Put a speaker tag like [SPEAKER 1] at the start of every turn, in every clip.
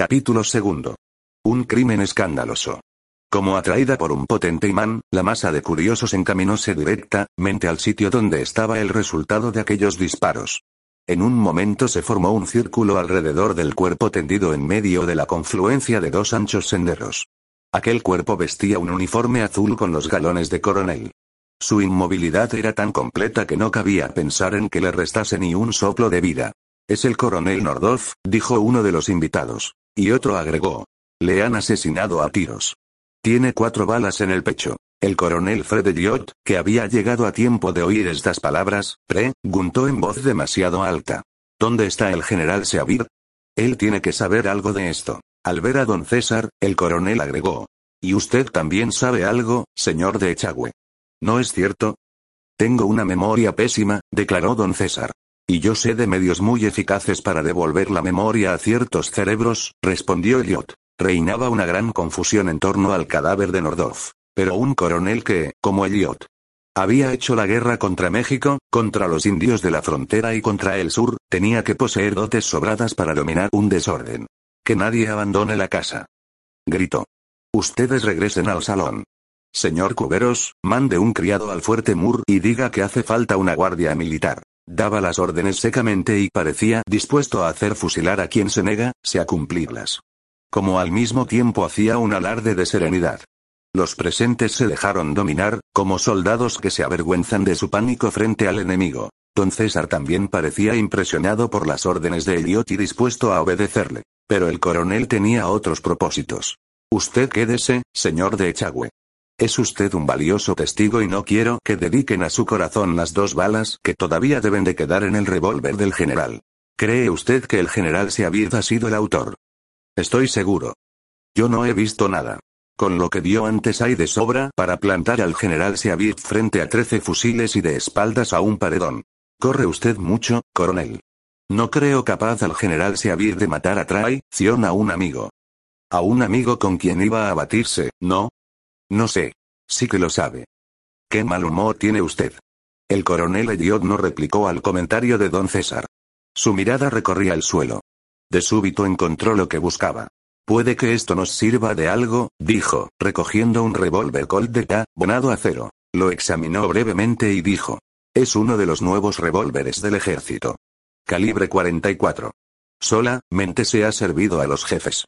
[SPEAKER 1] Capítulo segundo. Un crimen escandaloso. Como atraída por un potente imán, la masa de curiosos encaminóse directamente al sitio donde estaba el resultado de aquellos disparos. En un momento se formó un círculo alrededor del cuerpo tendido en medio de la confluencia de dos anchos senderos. Aquel cuerpo vestía un uniforme azul con los galones de coronel. Su inmovilidad era tan completa que no cabía pensar en que le restase ni un soplo de vida. Es el coronel Nordov, dijo uno de los invitados. Y otro agregó. Le han asesinado a tiros. Tiene cuatro balas en el pecho. El coronel Fred Elliot, que había llegado a tiempo de oír estas palabras, preguntó en voz demasiado alta. ¿Dónde está el general Seabir? Él tiene que saber algo de esto. Al ver a don César, el coronel agregó. ¿Y usted también sabe algo, señor de Echagüe? ¿No es cierto? Tengo una memoria pésima, declaró don César. Y yo sé de medios muy eficaces para devolver la memoria a ciertos cerebros, respondió Elliot. Reinaba una gran confusión en torno al cadáver de Nordorf. Pero un coronel que, como Elliot, había hecho la guerra contra México, contra los indios de la frontera y contra el sur, tenía que poseer dotes sobradas para dominar un desorden. Que nadie abandone la casa. Gritó. Ustedes regresen al salón. Señor Cuberos, mande un criado al fuerte Mur y diga que hace falta una guardia militar. Daba las órdenes secamente y parecía dispuesto a hacer fusilar a quien se nega, a cumplirlas como al mismo tiempo hacía un alarde de serenidad. Los presentes se dejaron dominar, como soldados que se avergüenzan de su pánico frente al enemigo. Don César también parecía impresionado por las órdenes de Elliot y dispuesto a obedecerle. Pero el coronel tenía otros propósitos. Usted quédese, señor de Echagüe. Es usted un valioso testigo y no quiero que dediquen a su corazón las dos balas que todavía deben de quedar en el revólver del general. ¿Cree usted que el general Seavid ha sido el autor? Estoy seguro. Yo no he visto nada. Con lo que vio antes hay de sobra para plantar al general Seavid frente a trece fusiles y de espaldas a un paredón. Corre usted mucho, coronel. No creo capaz al general Seavid de matar a traición a un amigo. A un amigo con quien iba a batirse, ¿no? No sé. Sí que lo sabe. ¿Qué mal humor tiene usted? El coronel Elliot no replicó al comentario de don César. Su mirada recorría el suelo. De súbito encontró lo que buscaba. Puede que esto nos sirva de algo, dijo, recogiendo un revólver Colt de bonado a cero. Lo examinó brevemente y dijo. Es uno de los nuevos revólveres del ejército. Calibre 44. Solamente se ha servido a los jefes.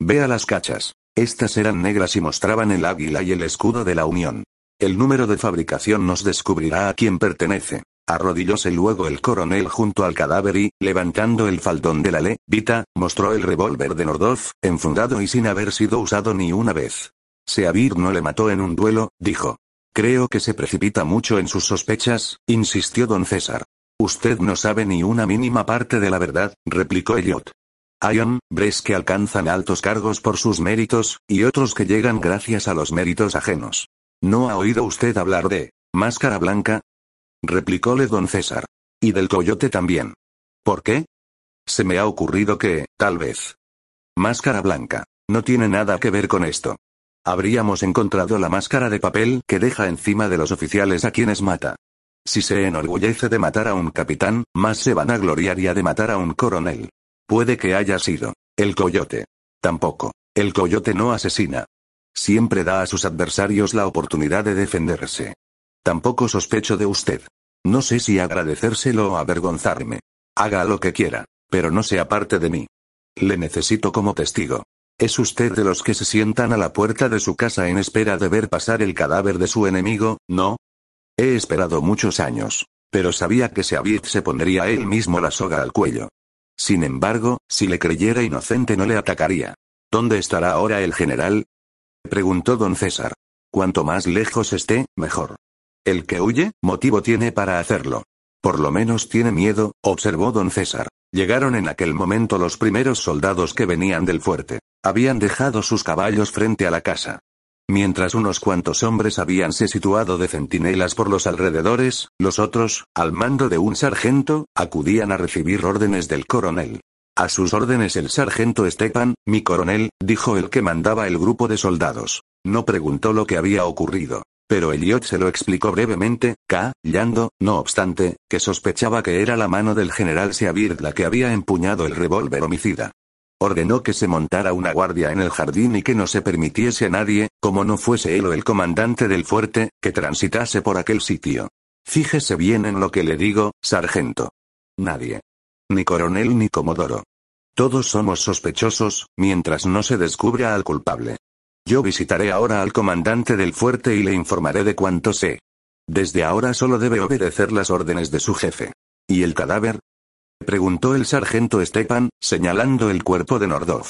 [SPEAKER 1] Vea las cachas. Estas eran negras y mostraban el águila y el escudo de la Unión. El número de fabricación nos descubrirá a quién pertenece. Arrodillóse luego el coronel junto al cadáver y, levantando el faldón de la levita, mostró el revólver de Nordorf, enfundado y sin haber sido usado ni una vez. Seabir no le mató en un duelo, dijo. Creo que se precipita mucho en sus sospechas, insistió don César. Usted no sabe ni una mínima parte de la verdad, replicó Elliot. Hay hombres que alcanzan altos cargos por sus méritos, y otros que llegan gracias a los méritos ajenos. ¿No ha oído usted hablar de máscara blanca? replicóle don César. Y del coyote también. ¿Por qué? Se me ha ocurrido que, tal vez. Máscara blanca. No tiene nada que ver con esto. Habríamos encontrado la máscara de papel que deja encima de los oficiales a quienes mata. Si se enorgullece de matar a un capitán, más se van a gloriaría de matar a un coronel. Puede que haya sido. El coyote. Tampoco. El coyote no asesina. Siempre da a sus adversarios la oportunidad de defenderse. Tampoco sospecho de usted. No sé si agradecérselo o avergonzarme. Haga lo que quiera, pero no sea parte de mí. Le necesito como testigo. ¿Es usted de los que se sientan a la puerta de su casa en espera de ver pasar el cadáver de su enemigo, no? He esperado muchos años, pero sabía que Seabit se pondría él mismo la soga al cuello. Sin embargo, si le creyera inocente no le atacaría. ¿Dónde estará ahora el general? preguntó don César. Cuanto más lejos esté, mejor. El que huye, motivo tiene para hacerlo. Por lo menos tiene miedo, observó don César. Llegaron en aquel momento los primeros soldados que venían del fuerte. Habían dejado sus caballos frente a la casa. Mientras unos cuantos hombres habíanse situado de centinelas por los alrededores, los otros, al mando de un sargento, acudían a recibir órdenes del coronel. A sus órdenes el sargento Stepan, mi coronel, dijo el que mandaba el grupo de soldados. No preguntó lo que había ocurrido. Pero Elliot se lo explicó brevemente, callando, no obstante, que sospechaba que era la mano del general Seabird la que había empuñado el revólver homicida. Ordenó que se montara una guardia en el jardín y que no se permitiese a nadie, como no fuese él o el comandante del fuerte, que transitase por aquel sitio. Fíjese bien en lo que le digo, sargento. Nadie. Ni coronel ni comodoro. Todos somos sospechosos, mientras no se descubra al culpable. Yo visitaré ahora al comandante del fuerte y le informaré de cuánto sé. Desde ahora solo debe obedecer las órdenes de su jefe. ¿Y el cadáver? Preguntó el sargento Stepan, señalando el cuerpo de Nordov.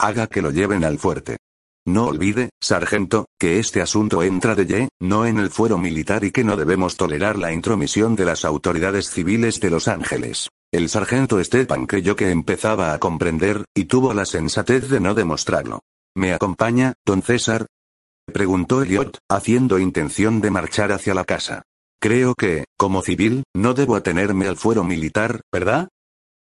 [SPEAKER 1] Haga que lo lleven al fuerte. No olvide, sargento, que este asunto entra de ye, no en el fuero militar y que no debemos tolerar la intromisión de las autoridades civiles de Los Ángeles. El sargento Stepan creyó que empezaba a comprender, y tuvo la sensatez de no demostrarlo. ¿Me acompaña, don César? Preguntó Elliot, haciendo intención de marchar hacia la casa. Creo que, como civil, no debo atenerme al fuero militar, ¿verdad?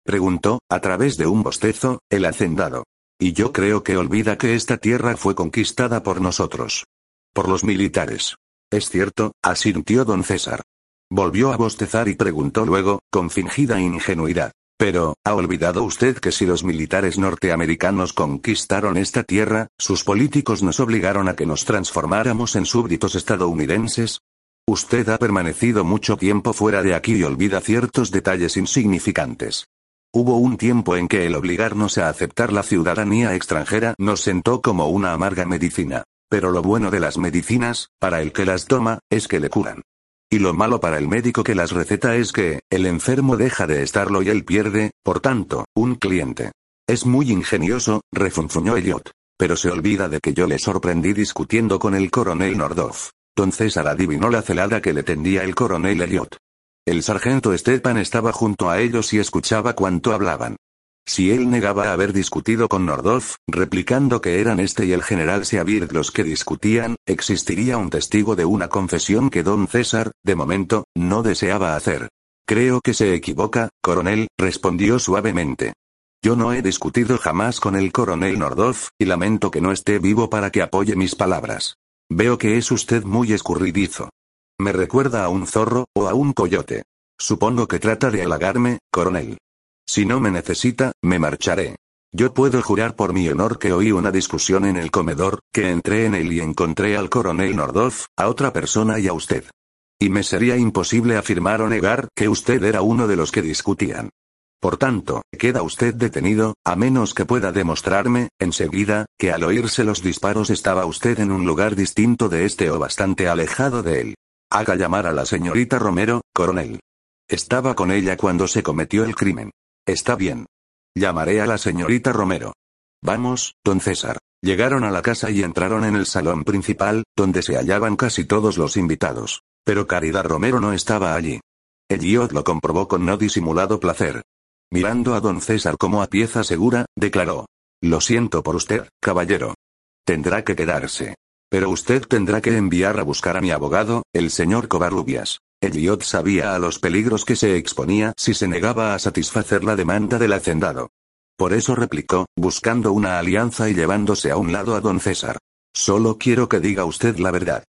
[SPEAKER 1] Preguntó, a través de un bostezo, el hacendado. Y yo creo que olvida que esta tierra fue conquistada por nosotros. Por los militares. Es cierto, asintió don César. Volvió a bostezar y preguntó luego, con fingida ingenuidad. Pero, ¿ha olvidado usted que si los militares norteamericanos conquistaron esta tierra, sus políticos nos obligaron a que nos transformáramos en súbditos estadounidenses? Usted ha permanecido mucho tiempo fuera de aquí y olvida ciertos detalles insignificantes. Hubo un tiempo en que el obligarnos a aceptar la ciudadanía extranjera nos sentó como una amarga medicina. Pero lo bueno de las medicinas, para el que las toma, es que le curan. Y lo malo para el médico que las receta es que, el enfermo deja de estarlo y él pierde, por tanto, un cliente. Es muy ingenioso, refunfuñó Elliot. Pero se olvida de que yo le sorprendí discutiendo con el coronel Nordov. Don César adivinó la celada que le tendía el coronel Elliot. El sargento Stepan estaba junto a ellos y escuchaba cuánto hablaban. Si él negaba haber discutido con Nordov, replicando que eran este y el general Seabird los que discutían, existiría un testigo de una confesión que don César, de momento, no deseaba hacer. Creo que se equivoca, coronel, respondió suavemente. Yo no he discutido jamás con el coronel Nordov, y lamento que no esté vivo para que apoye mis palabras. Veo que es usted muy escurridizo. Me recuerda a un zorro, o a un coyote. Supongo que trata de halagarme, coronel. Si no me necesita, me marcharé. Yo puedo jurar por mi honor que oí una discusión en el comedor, que entré en él y encontré al coronel Nordov, a otra persona y a usted. Y me sería imposible afirmar o negar que usted era uno de los que discutían. Por tanto, queda usted detenido, a menos que pueda demostrarme, enseguida, que al oírse los disparos estaba usted en un lugar distinto de este o bastante alejado de él. Haga llamar a la señorita Romero, coronel. Estaba con ella cuando se cometió el crimen. Está bien. Llamaré a la señorita Romero. Vamos, don César. Llegaron a la casa y entraron en el salón principal, donde se hallaban casi todos los invitados. Pero Caridad Romero no estaba allí. Elliot lo comprobó con no disimulado placer. Mirando a don César como a pieza segura, declaró. Lo siento por usted, caballero. Tendrá que quedarse. Pero usted tendrá que enviar a buscar a mi abogado, el señor Covarrubias. Elliot sabía a los peligros que se exponía si se negaba a satisfacer la demanda del hacendado. Por eso replicó, buscando una alianza y llevándose a un lado a don César. Solo quiero que diga usted la verdad.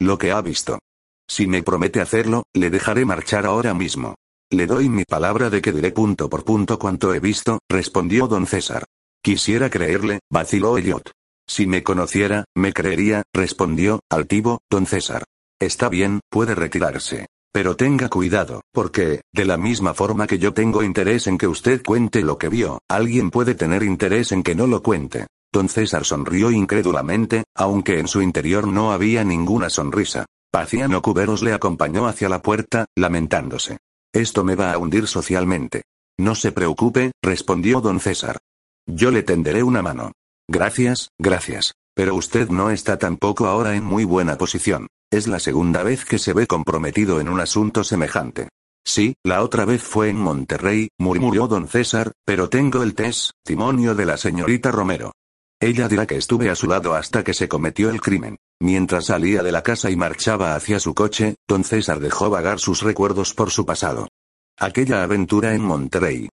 [SPEAKER 1] Lo que ha visto. Si me promete hacerlo, le dejaré marchar ahora mismo. Le doy mi palabra de que diré punto por punto cuanto he visto, respondió don César. Quisiera creerle, vaciló Elliot. Si me conociera, me creería, respondió, altivo, don César. Está bien, puede retirarse. Pero tenga cuidado, porque, de la misma forma que yo tengo interés en que usted cuente lo que vio, alguien puede tener interés en que no lo cuente. Don César sonrió incrédulamente, aunque en su interior no había ninguna sonrisa. Paciano Cuberos le acompañó hacia la puerta, lamentándose. Esto me va a hundir socialmente. No se preocupe, respondió don César. Yo le tenderé una mano. Gracias, gracias. Pero usted no está tampoco ahora en muy buena posición. Es la segunda vez que se ve comprometido en un asunto semejante. Sí, la otra vez fue en Monterrey, murmuró don César, pero tengo el testimonio de la señorita Romero. Ella dirá que estuve a su lado hasta que se cometió el crimen. Mientras salía de la casa y marchaba hacia su coche, don César dejó vagar sus recuerdos por su pasado. Aquella aventura en Monterrey.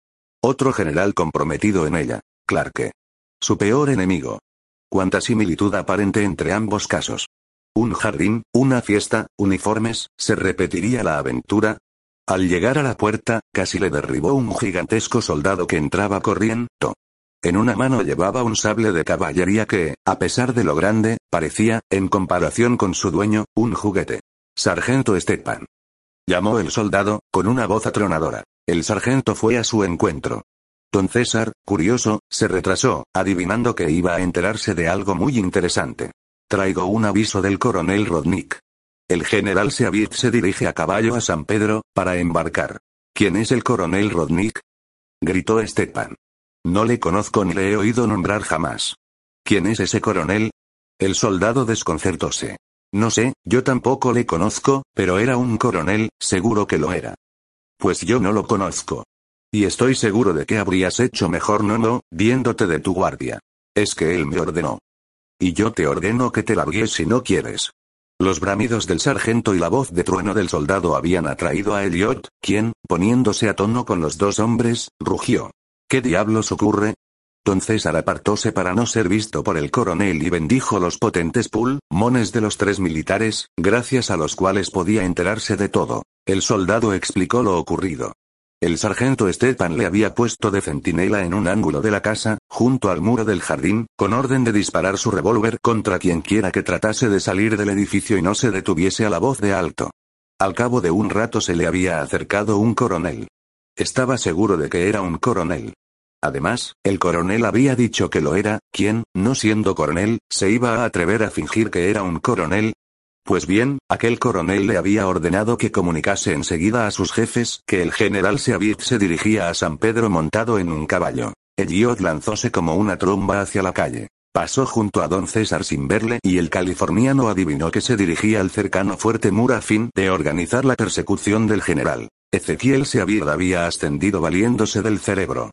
[SPEAKER 1] Otro general comprometido en ella, Clarke. Su peor enemigo. Cuánta similitud aparente entre ambos casos. Un jardín, una fiesta, uniformes, ¿se repetiría la aventura? Al llegar a la puerta, casi le derribó un gigantesco soldado que entraba corriendo. En una mano llevaba un sable de caballería que, a pesar de lo grande, parecía, en comparación con su dueño, un juguete. Sargento Stepan. Llamó el soldado, con una voz atronadora. El sargento fue a su encuentro. Don César, curioso, se retrasó, adivinando que iba a enterarse de algo muy interesante. Traigo un aviso del coronel Rodnik. El general Seavit se dirige a caballo a San Pedro, para embarcar. ¿Quién es el coronel Rodnik? Gritó Stepan. No le conozco ni le he oído nombrar jamás. ¿Quién es ese coronel? El soldado desconcertóse. No sé, yo tampoco le conozco, pero era un coronel, seguro que lo era. Pues yo no lo conozco. Y estoy seguro de que habrías hecho mejor no no, viéndote de tu guardia. Es que él me ordenó. Y yo te ordeno que te largues si no quieres. Los bramidos del sargento y la voz de trueno del soldado habían atraído a Elliot, quien, poniéndose a tono con los dos hombres, rugió. ¿Qué diablos ocurre? Don César apartóse para no ser visto por el coronel y bendijo los potentes pulmones de los tres militares, gracias a los cuales podía enterarse de todo. El soldado explicó lo ocurrido. El sargento Stepan le había puesto de centinela en un ángulo de la casa, junto al muro del jardín, con orden de disparar su revólver contra quien quiera que tratase de salir del edificio y no se detuviese a la voz de alto. Al cabo de un rato se le había acercado un coronel. Estaba seguro de que era un coronel. Además, el coronel había dicho que lo era, quien, no siendo coronel, se iba a atrever a fingir que era un coronel. Pues bien, aquel coronel le había ordenado que comunicase enseguida a sus jefes que el general Seavit se dirigía a San Pedro montado en un caballo. Elliot lanzóse como una tromba hacia la calle. Pasó junto a don César sin verle y el californiano adivinó que se dirigía al cercano fuerte Mur a fin de organizar la persecución del general. Ezequiel Seavit había ascendido valiéndose del cerebro.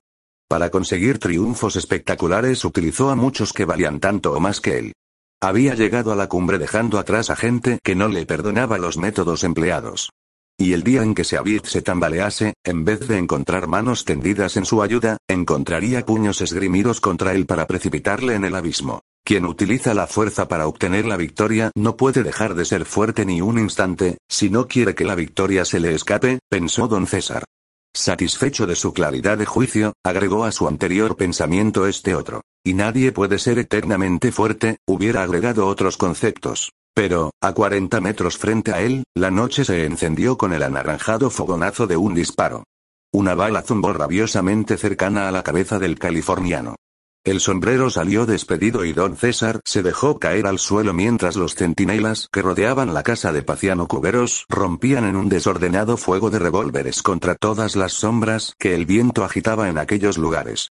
[SPEAKER 1] Para conseguir triunfos espectaculares utilizó a muchos que valían tanto o más que él. Había llegado a la cumbre dejando atrás a gente que no le perdonaba los métodos empleados. Y el día en que Seabit se tambalease, en vez de encontrar manos tendidas en su ayuda, encontraría puños esgrimidos contra él para precipitarle en el abismo. Quien utiliza la fuerza para obtener la victoria no puede dejar de ser fuerte ni un instante, si no quiere que la victoria se le escape, pensó don César. Satisfecho de su claridad de juicio, agregó a su anterior pensamiento este otro. Y nadie puede ser eternamente fuerte, hubiera agregado otros conceptos. Pero, a 40 metros frente a él, la noche se encendió con el anaranjado fogonazo de un disparo. Una bala zumbó rabiosamente cercana a la cabeza del californiano. El sombrero salió despedido y don César se dejó caer al suelo mientras los centinelas que rodeaban la casa de Paciano Cuberos rompían en un desordenado fuego de revólveres contra todas las sombras que el viento agitaba en aquellos lugares.